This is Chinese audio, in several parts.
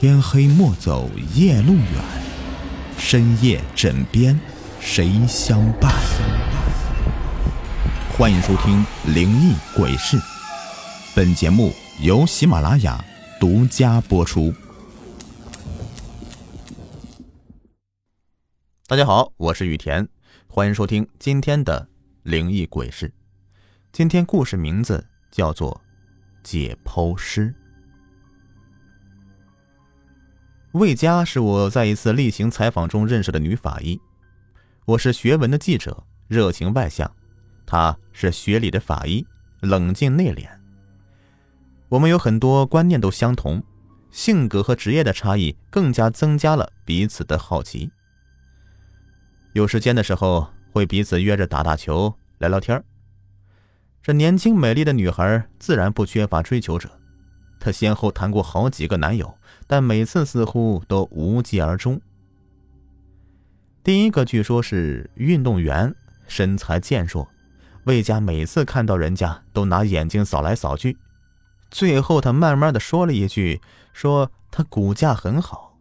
天黑莫走夜路远，深夜枕边谁相伴？欢迎收听《灵异鬼事》，本节目由喜马拉雅独家播出。大家好，我是雨田，欢迎收听今天的《灵异鬼事》。今天故事名字叫做《解剖师》。魏佳是我在一次例行采访中认识的女法医。我是学文的记者，热情外向；她是学理的法医，冷静内敛。我们有很多观念都相同，性格和职业的差异更加增加了彼此的好奇。有时间的时候，会彼此约着打打球、聊聊天这年轻美丽的女孩自然不缺乏追求者，她先后谈过好几个男友。但每次似乎都无疾而终。第一个据说是运动员，身材健硕，魏家每次看到人家都拿眼睛扫来扫去。最后他慢慢的说了一句：“说他骨架很好。”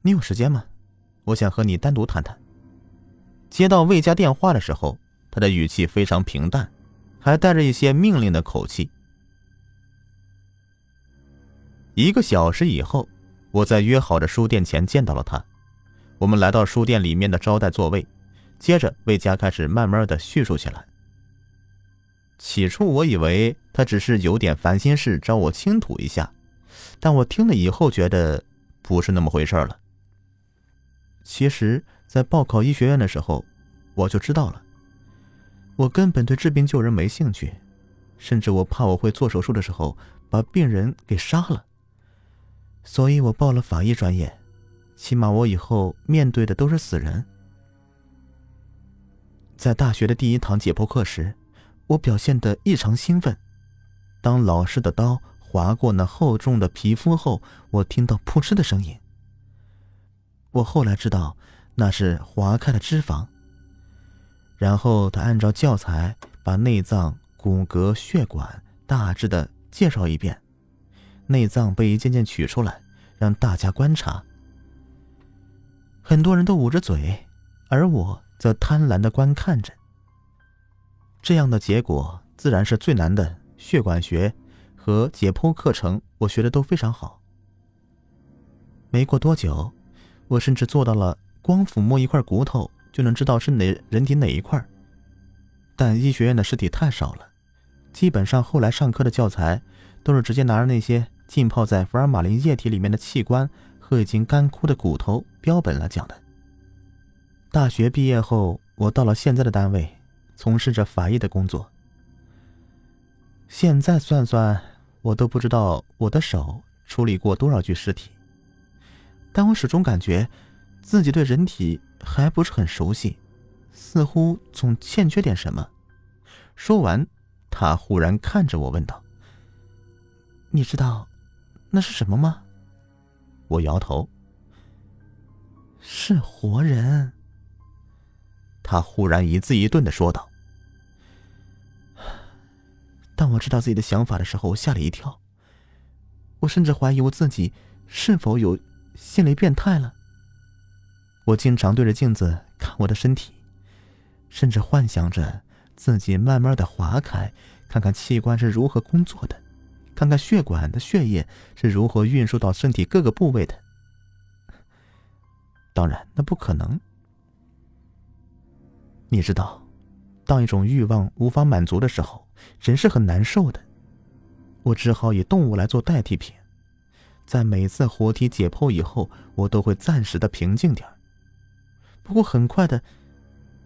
你有时间吗？我想和你单独谈谈。接到魏家电话的时候，他的语气非常平淡，还带着一些命令的口气。一个小时以后，我在约好的书店前见到了他。我们来到书店里面的招待座位，接着魏佳开始慢慢的叙述起来。起初我以为他只是有点烦心事找我倾吐一下，但我听了以后觉得不是那么回事了。其实，在报考医学院的时候，我就知道了，我根本对治病救人没兴趣，甚至我怕我会做手术的时候把病人给杀了。所以我报了法医专业，起码我以后面对的都是死人。在大学的第一堂解剖课时，我表现得异常兴奋。当老师的刀划过那厚重的皮肤后，我听到扑哧的声音。我后来知道，那是划开了脂肪。然后他按照教材把内脏、骨骼、血管大致的介绍一遍。内脏被一件件取出来，让大家观察。很多人都捂着嘴，而我则贪婪的观看着。这样的结果自然是最难的血管学和解剖课程，我学的都非常好。没过多久，我甚至做到了光抚摸一块骨头就能知道是哪人体哪一块。但医学院的尸体太少了，基本上后来上课的教材都是直接拿着那些。浸泡在福尔马林液体里面的器官和已经干枯的骨头标本来讲的。大学毕业后，我到了现在的单位，从事着法医的工作。现在算算，我都不知道我的手处理过多少具尸体，但我始终感觉自己对人体还不是很熟悉，似乎总欠缺点什么。说完，他忽然看着我问道：“你知道？”那是什么吗？我摇头。是活人。他忽然一字一顿的说道。当我知道自己的想法的时候，我吓了一跳。我甚至怀疑我自己是否有心理变态了。我经常对着镜子看我的身体，甚至幻想着自己慢慢的划开，看看器官是如何工作的。看看血管的血液是如何运输到身体各个部位的。当然，那不可能。你知道，当一种欲望无法满足的时候，人是很难受的。我只好以动物来做代替品。在每次活体解剖以后，我都会暂时的平静点不过很快的，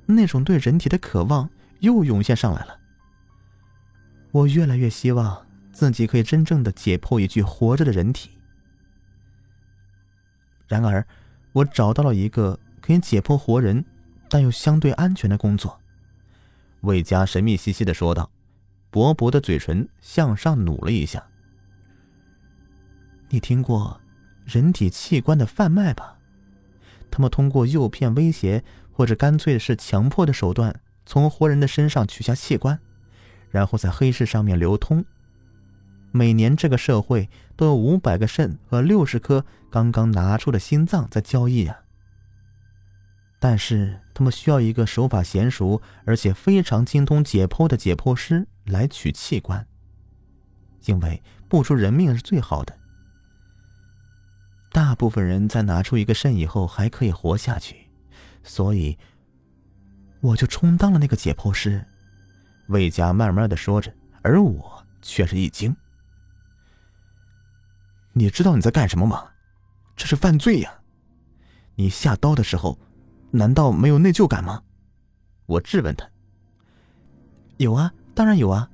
那种对人体的渴望又涌现上来了。我越来越希望。自己可以真正的解剖一具活着的人体。然而，我找到了一个可以解剖活人，但又相对安全的工作。魏佳神秘兮兮的说道，薄薄的嘴唇向上努了一下。你听过人体器官的贩卖吧？他们通过诱骗、威胁，或者干脆是强迫的手段，从活人的身上取下器官，然后在黑市上面流通。每年这个社会都有五百个肾和六十颗刚刚拿出的心脏在交易啊。但是他们需要一个手法娴熟而且非常精通解剖的解剖师来取器官，因为不出人命是最好的。大部分人在拿出一个肾以后还可以活下去，所以我就充当了那个解剖师。魏佳慢慢的说着，而我却是一惊：“你知道你在干什么吗？这是犯罪呀！你下刀的时候。”难道没有内疚感吗？我质问他。有啊，当然有啊。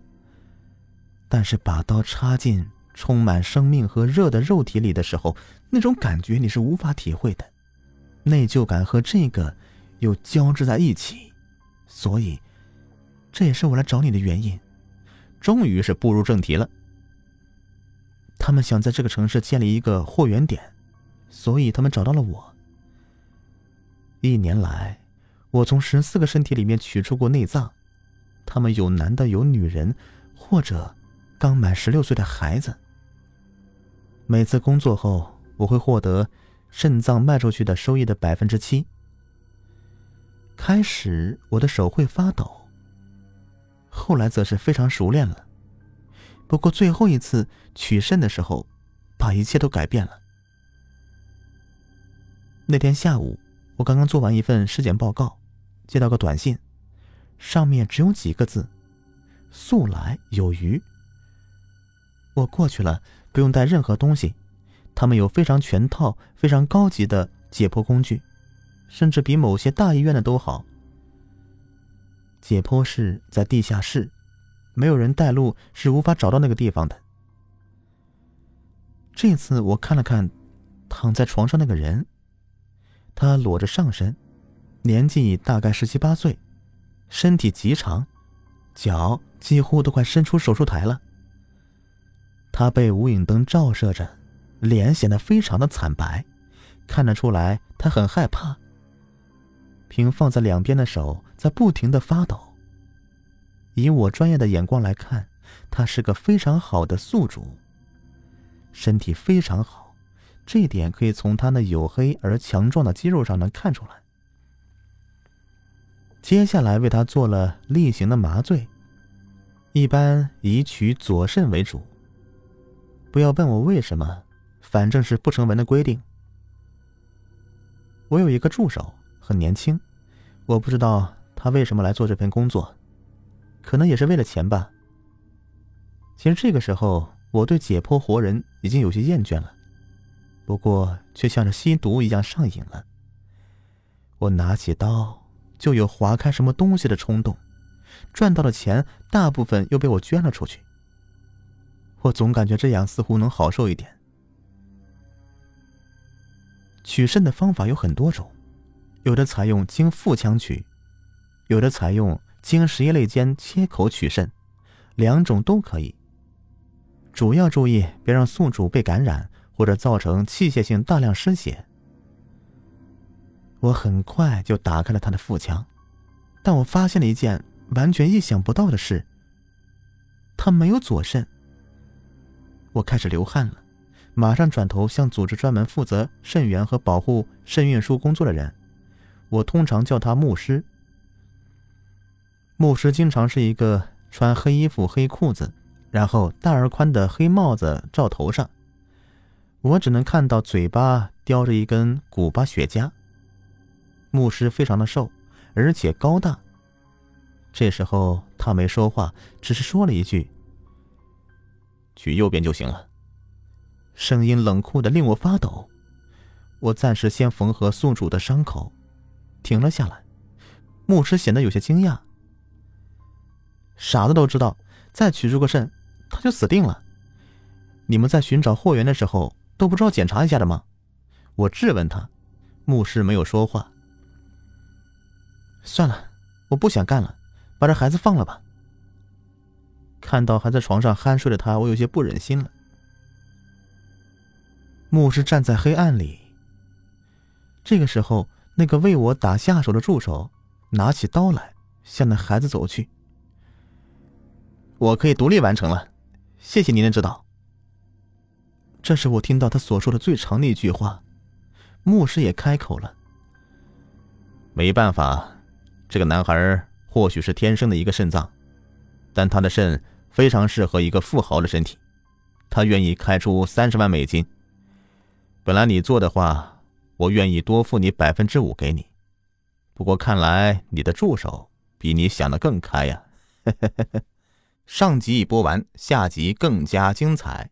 但是把刀插进充满生命和热的肉体里的时候，那种感觉你是无法体会的。内疚感和这个又交织在一起，所以这也是我来找你的原因。终于是步入正题了。他们想在这个城市建立一个货源点，所以他们找到了我。一年来，我从十四个身体里面取出过内脏，他们有男的，有女人，或者刚满十六岁的孩子。每次工作后，我会获得肾脏卖出去的收益的百分之七。开始我的手会发抖，后来则是非常熟练了。不过最后一次取肾的时候，把一切都改变了。那天下午。我刚刚做完一份尸检报告，接到个短信，上面只有几个字：“速来有余。”我过去了，不用带任何东西，他们有非常全套、非常高级的解剖工具，甚至比某些大医院的都好。解剖室在地下室，没有人带路是无法找到那个地方的。这次我看了看躺在床上那个人。他裸着上身，年纪大概十七八岁，身体极长，脚几乎都快伸出手术台了。他被无影灯照射着，脸显得非常的惨白，看得出来他很害怕。平放在两边的手在不停的发抖。以我专业的眼光来看，他是个非常好的宿主，身体非常好。这点可以从他那黝黑而强壮的肌肉上能看出来。接下来为他做了例行的麻醉，一般以取左肾为主。不要问我为什么，反正是不成文的规定。我有一个助手，很年轻，我不知道他为什么来做这份工作，可能也是为了钱吧。其实这个时候，我对解剖活人已经有些厌倦了。不过，却像是吸毒一样上瘾了。我拿起刀，就有划开什么东西的冲动。赚到的钱，大部分又被我捐了出去。我总感觉这样似乎能好受一点。取肾的方法有很多种，有的采用经腹腔取，有的采用经十一肋间切口取肾，两种都可以。主要注意别让宿主被感染。或者造成器械性大量失血。我很快就打开了他的腹腔，但我发现了一件完全意想不到的事：他没有左肾。我开始流汗了，马上转头向组织专门负责肾源和保护肾运输工作的人，我通常叫他牧师。牧师经常是一个穿黑衣服、黑裤子，然后大而宽的黑帽子罩头上。我只能看到嘴巴叼着一根古巴雪茄。牧师非常的瘦，而且高大。这时候他没说话，只是说了一句：“去右边就行了。”声音冷酷的令我发抖。我暂时先缝合宿主的伤口，停了下来。牧师显得有些惊讶。傻子都知道，再取出个肾，他就死定了。你们在寻找货源的时候。都不知道检查一下的吗？我质问他，牧师没有说话。算了，我不想干了，把这孩子放了吧。看到还在床上酣睡的他，我有些不忍心了。牧师站在黑暗里。这个时候，那个为我打下手的助手拿起刀来，向那孩子走去。我可以独立完成了，谢谢您的指导。这是我听到他所说的最长的一句话。牧师也开口了：“没办法，这个男孩或许是天生的一个肾脏，但他的肾非常适合一个富豪的身体。他愿意开出三十万美金。本来你做的话，我愿意多付你百分之五给你。不过看来你的助手比你想的更开呀。”上集已播完，下集更加精彩。